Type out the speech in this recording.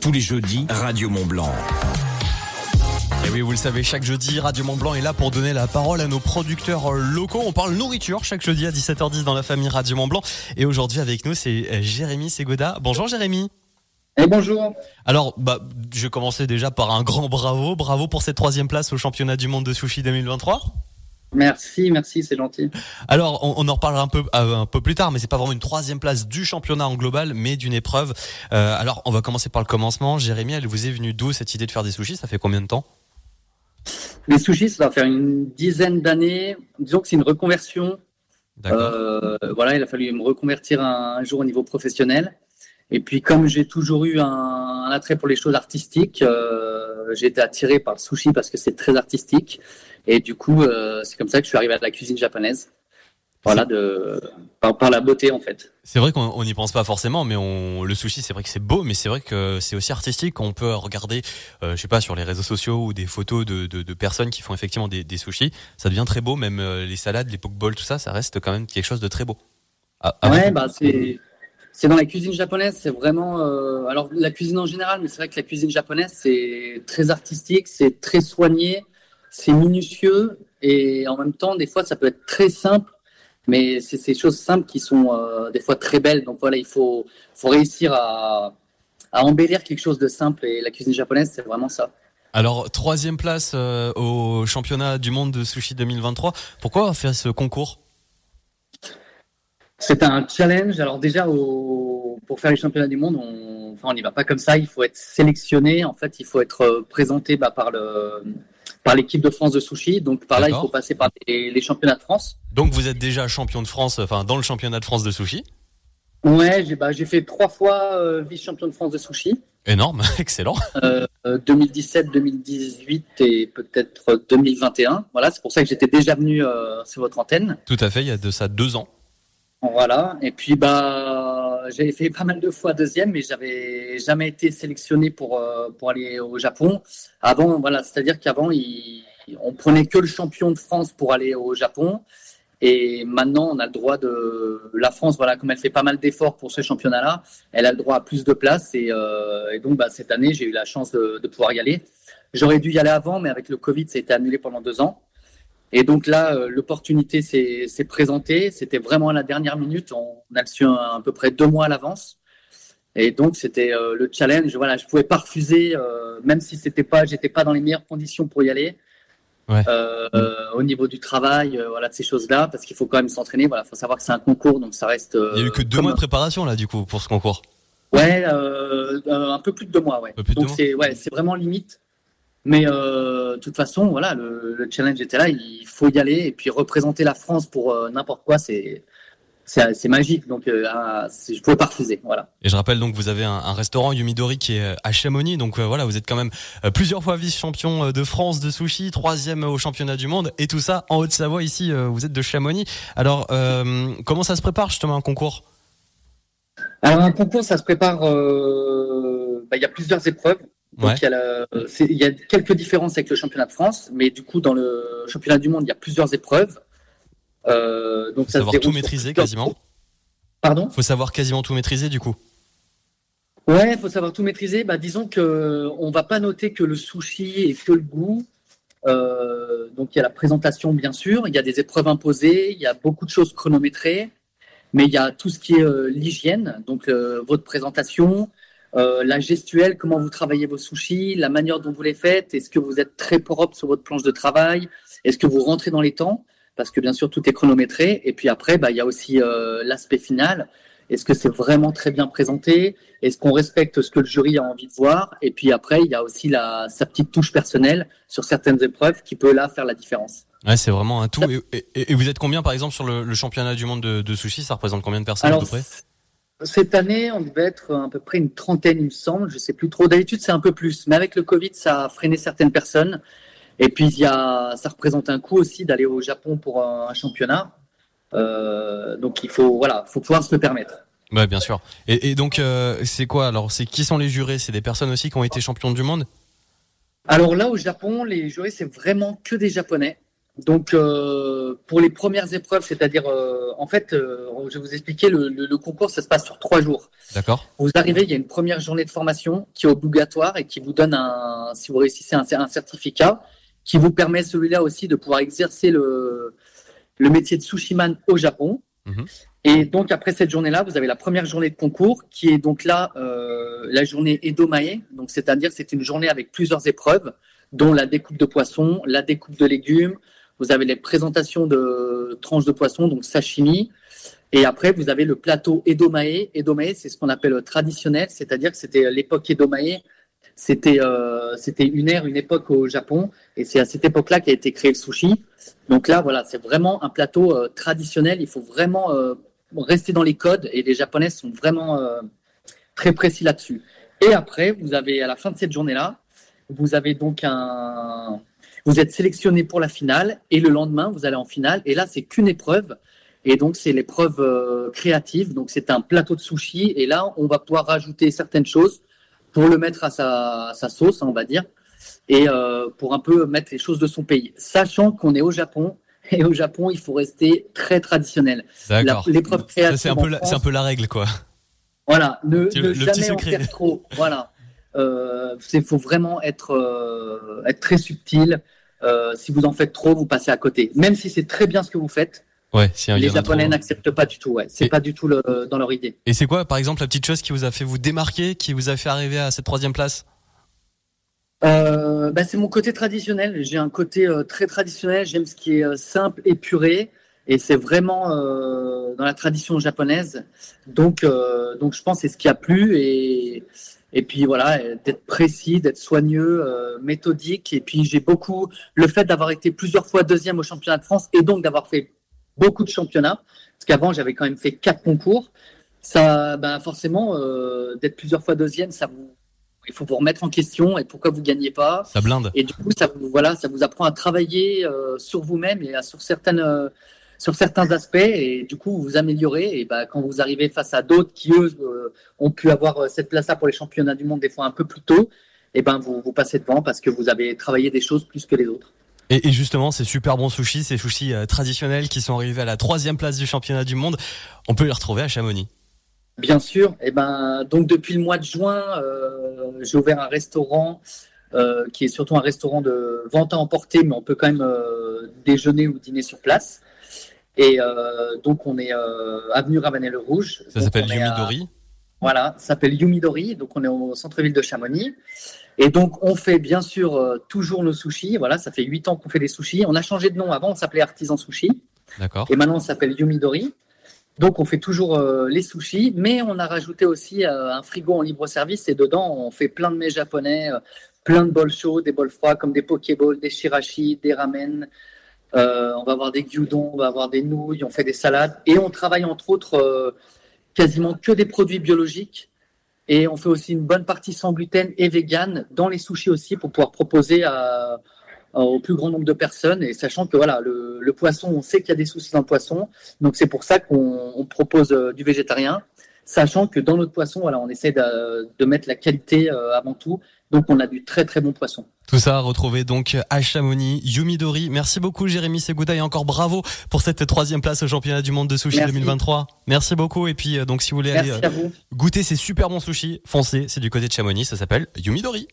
Tous les jeudis, Radio Mont Blanc. Et oui, vous le savez, chaque jeudi, Radio Mont Blanc est là pour donner la parole à nos producteurs locaux. On parle nourriture chaque jeudi à 17h10 dans la famille Radio Mont Blanc. Et aujourd'hui avec nous, c'est Jérémy Ségoda. Bonjour Jérémy. Et bonjour. Alors, bah, je commençais déjà par un grand bravo. Bravo pour cette troisième place au championnat du monde de sushi 2023. Merci, merci, c'est gentil. Alors, on, en reparlera un peu euh, un peu plus tard, mais c'est pas vraiment une troisième place du championnat en global, mais d'une épreuve. Euh, alors, on va commencer par le commencement. Jérémy, elle vous est venue d'où cette idée de faire des sushis? Ça fait combien de temps? Les sushis, ça va faire une dizaine d'années. Disons que c'est une reconversion. Euh, voilà, il a fallu me reconvertir un, jour au niveau professionnel. Et puis, comme j'ai toujours eu un, attrait pour les choses artistiques, euh, j'ai été attiré par le sushi parce que c'est très artistique. Et du coup, euh, c'est comme ça que je suis arrivé à la cuisine japonaise. Voilà, de, par, la beauté en fait. C'est vrai qu'on n'y pense pas forcément, mais on, le sushi, c'est vrai que c'est beau, mais c'est vrai que c'est aussi artistique. On peut regarder, euh, je sais pas, sur les réseaux sociaux ou des photos de, de, de personnes qui font effectivement des, des, sushis. Ça devient très beau, même euh, les salades, les pokeballs, tout ça, ça reste quand même quelque chose de très beau. Ah, ah ouais, bah c'est c'est dans la cuisine japonaise, c'est vraiment. Euh, alors la cuisine en général, mais c'est vrai que la cuisine japonaise, c'est très artistique, c'est très soigné, c'est minutieux et en même temps, des fois, ça peut être très simple, mais c'est ces choses simples qui sont euh, des fois très belles. Donc voilà, il faut, réussir à, à embellir quelque chose de simple et la cuisine japonaise, c'est vraiment ça. Alors, troisième place euh, au championnat du monde de sushi 2023. Pourquoi faire ce concours? C'est un challenge. Alors déjà, au, pour faire les championnats du monde, on enfin, n'y va pas comme ça. Il faut être sélectionné. En fait, il faut être euh, présenté bah, par le par l'équipe de France de sushi. Donc par là, il faut passer par les, championnats de France. Donc vous êtes déjà champion de France, enfin dans le championnat de France de sushi. Ouais, j'ai bah, fait trois fois euh, vice-champion de France de sushi. Énorme, excellent. 2017, euh, 2018 et peut-être 2021. Voilà, c'est pour ça que j'étais déjà venu sur votre antenne. Tout à fait, il y a de ça deux ans. Voilà. Et puis bah j'avais fait pas mal de fois deuxième, mais j'avais jamais été sélectionné pour euh, pour aller au Japon. Avant, voilà, c'est-à-dire qu'avant, on prenait que le champion de France pour aller au Japon. Et maintenant, on a le droit de la France, voilà, comme elle fait pas mal d'efforts pour ce championnat-là, elle a le droit à plus de places. Et, euh, et donc, bah, cette année, j'ai eu la chance de, de pouvoir y aller. J'aurais dû y aller avant, mais avec le Covid, ça a été annulé pendant deux ans. Et donc là, euh, l'opportunité s'est présentée. C'était vraiment à la dernière minute. On, a le su à, peu près deux mois à l'avance. Et donc c'était euh, le challenge. Voilà, je pouvais pas refuser, euh, même si c'était pas, j'étais pas dans les meilleures conditions pour y aller. Ouais. au niveau du travail, voilà, de ces choses-là, parce qu'il faut quand même s'entraîner. Voilà, faut savoir que c'est un concours, donc ça reste. Il y a eu que deux mois de préparation là, du coup, pour ce concours. Ouais, un peu plus de deux mois, ouais. Donc c'est ouais, c'est vraiment limite. Mais euh, de toute façon, voilà, le, challenge était là, il faut y aller et puis représenter la France pour euh, n'importe quoi, c'est c'est magique, donc euh, je pouvais pas refuser, voilà. Et je rappelle donc vous avez un, restaurant Yumidori qui est à Chamonix, donc voilà, vous êtes quand même plusieurs fois vice-champion de France de sushi, troisième au championnat du monde, et tout ça en Haute-Savoie ici, vous êtes de Chamonix. Alors comment ça se prépare justement un concours? Alors un concours, ça se prépare, bah, il y a plusieurs épreuves. Donc, il, y a quelques différences avec le championnat de France, mais du coup, dans le championnat du monde, il y a plusieurs épreuves. Euh, donc, faut ça savoir tout maîtriser quasiment. Pardon? Faut savoir quasiment tout maîtriser du coup. Ouais, il faut savoir tout maîtriser. Bah, disons que on va pas noter que le sushi et que le goût. Euh, donc il y a la présentation bien sûr, il y a des épreuves imposées, il y a beaucoup de choses chronométrées, mais il y a tout ce qui est euh, l'hygiène, donc euh, votre présentation, euh, la gestuelle, comment vous travaillez vos sushis, la manière dont vous les faites, est-ce que vous êtes très propre sur votre planche de travail, est-ce que vous rentrez dans les temps, parce que bien sûr tout est chronométré, et puis après bah, il y a aussi euh, l'aspect final, est-ce que c'est vraiment très bien présenté, est-ce qu'on respecte ce que le jury a envie de voir, et puis après il y a aussi la, sa petite touche personnelle sur certaines épreuves qui peut là faire la différence. Ouais, c'est vraiment un tout. Et, vous êtes combien par exemple sur le, championnat du monde de, de sushi Ça représente combien de personnes à peu près? Cette année, on devait être à peu près une trentaine, il me semble. Je sais plus trop. D'habitude, c'est un peu plus. Mais avec le Covid, ça a freiné certaines personnes. Et puis, il y a, ça représente un coût aussi d'aller au Japon pour un, championnat. Euh, donc, il faut, voilà, faut pouvoir se le permettre. Ouais, bien sûr. Et, donc, euh, c'est quoi? Alors, c'est qui sont les jurés? C'est des personnes aussi qui ont été champions du monde? Alors là, au Japon, les jurés, c'est vraiment que des Japonais. Donc, euh, pour les premières épreuves, c'est-à-dire, euh, en fait, euh, je vais vous expliquer, le, le, le, concours, ça se passe sur trois jours. D'accord. Vous arrivez, il y a une première journée de formation qui est obligatoire et qui vous donne, un, si vous réussissez, un, un certificat qui vous permet, celui-là aussi, de pouvoir exercer le, le métier de sushiman au Japon. Mhm. Et donc, après cette journée-là, vous avez la première journée de concours qui est donc là, la journée Edomae. Donc, c'est-à-dire, c'est une journée avec plusieurs épreuves, dont la découpe de poisson, la découpe de légumes, vous avez les présentations de tranches de poisson, donc sashimi. Et après, vous avez le plateau Edomae. Edomae, c'est ce qu'on appelle traditionnel, c'est-à-dire que c'était l'époque Edomae. C'était euh, une ère, une époque au Japon, et c'est à cette époque-là qu'a été créé le sushi. Donc là, voilà, c'est vraiment un plateau euh, traditionnel. Il faut vraiment euh, rester dans les codes, et les Japonais sont vraiment très précis là-dessus. Et après, vous avez à la fin de cette journée-là, vous avez donc un, vous êtes sélectionné pour la finale et le lendemain, vous allez en finale. Et là, c'est qu'une épreuve. Et donc, c'est l'épreuve euh, créative. Donc, c'est un plateau de sushi. Et là, on va pouvoir rajouter certaines choses pour le mettre à sa, à sa sauce, on va dire, et euh, pour un peu mettre les choses de son pays. Sachant qu'on est au Japon. Et au Japon, il faut rester très traditionnel. D'accord. L'épreuve créative. C'est un, peu la, c'est un peu la règle, quoi. Voilà. Ne, le- jamais en faire trop. Voilà. Euh, Il faut vraiment être, euh, être très subtil. Euh, si vous en faites trop, vous passez à côté. Même si c'est très bien ce que vous faites, Ouais, si les. Japonais n'acceptent pas du tout. Ouais. C'est pas du tout le, dans leur idée. Et c'est quoi, par exemple, la petite chose qui vous a fait vous démarquer, qui vous a fait arriver à cette troisième place? Euh, bah, c'est mon côté traditionnel. J'ai un côté euh, très traditionnel. J'aime ce qui est euh, simple, épuré. Et c'est vraiment euh, dans la tradition japonaise. Donc, donc je pense c'est ce qui a plu. Et, et puis voilà, d'être précis, d'être soigneux, euh, méthodique. Et puis j'ai beaucoup le fait d'avoir été plusieurs fois deuxième au championnat de France et donc d'avoir fait beaucoup de championnats. Parce qu'avant, j'avais quand même fait quatre concours. Ça, ben forcément, euh, d'être plusieurs fois deuxième, ça vous, il faut vous remettre en question et pourquoi vous gagnez pas. Ça blinde. Et du coup, ça vous, voilà, ça vous apprend à travailler euh, sur vous-même et à, sur certaines, sur certains aspects. Et du coup, vous vous améliorez. Et bah, quand vous arrivez face à d'autres qui eux euh, ont pu avoir euh, cette place-là pour les championnats du monde des fois un peu plus tôt, et ben vous, vous passez devant parce que vous avez travaillé des choses plus que les autres. Et, justement, ces super bons sushis, ces sushis euh, traditionnels qui sont arrivés à la troisième place du championnat du monde, on peut les retrouver à Chamonix. Bien sûr. Et ben donc depuis le mois de juin, euh, j'ai ouvert un restaurant euh, qui est surtout un restaurant de vente à emporter, mais on peut quand même euh, déjeuner ou dîner sur place. Et euh, donc on est euh, avenue Ravanel-le-Rouge. Ça s'appelle à- Yumidori. Voilà, ça s'appelle Yumidori. Donc on est au centre-ville de Chamonix. Et donc on fait bien sûr euh, toujours nos sushis. Voilà, ça fait huit ans qu'on fait des sushis. On a changé de nom. Avant on s'appelait Artisan Sushi. D'accord. Et maintenant, on s'appelle Yumidori. Donc, on fait toujours euh, les sushis, mais on a rajouté aussi euh, un frigo en libre service. Et dedans, on fait plein de mets japonais, plein de bols chauds, des bols froids, comme des pokéballs, des shirashi, des ramen. Euh, on va avoir des gyudon, on va avoir des nouilles, on fait des salades. Et on travaille entre autres euh, quasiment que des produits biologiques. Et on fait aussi une bonne partie sans gluten et vegan dans les sushis aussi pour pouvoir proposer au plus grand nombre de personnes. Et sachant que voilà, le, poisson, on sait qu'il y a des soucis dans le poisson. Donc c'est pour ça qu'on on propose euh, du végétarien, sachant que dans notre poisson, voilà, on essaie de, mettre la qualité avant tout. Donc on a du très très bon poisson. Tout ça à retrouver donc à Chamonix, Yumidori. Merci beaucoup Jérémy Seguda et encore bravo pour cette troisième place au championnat du monde de sushi Merci. 2023. Merci beaucoup et puis euh, donc si vous voulez aller Merci euh, vous. goûter ces super bons sushis, foncez, c'est du côté de Chamonix, ça s'appelle Yumidori.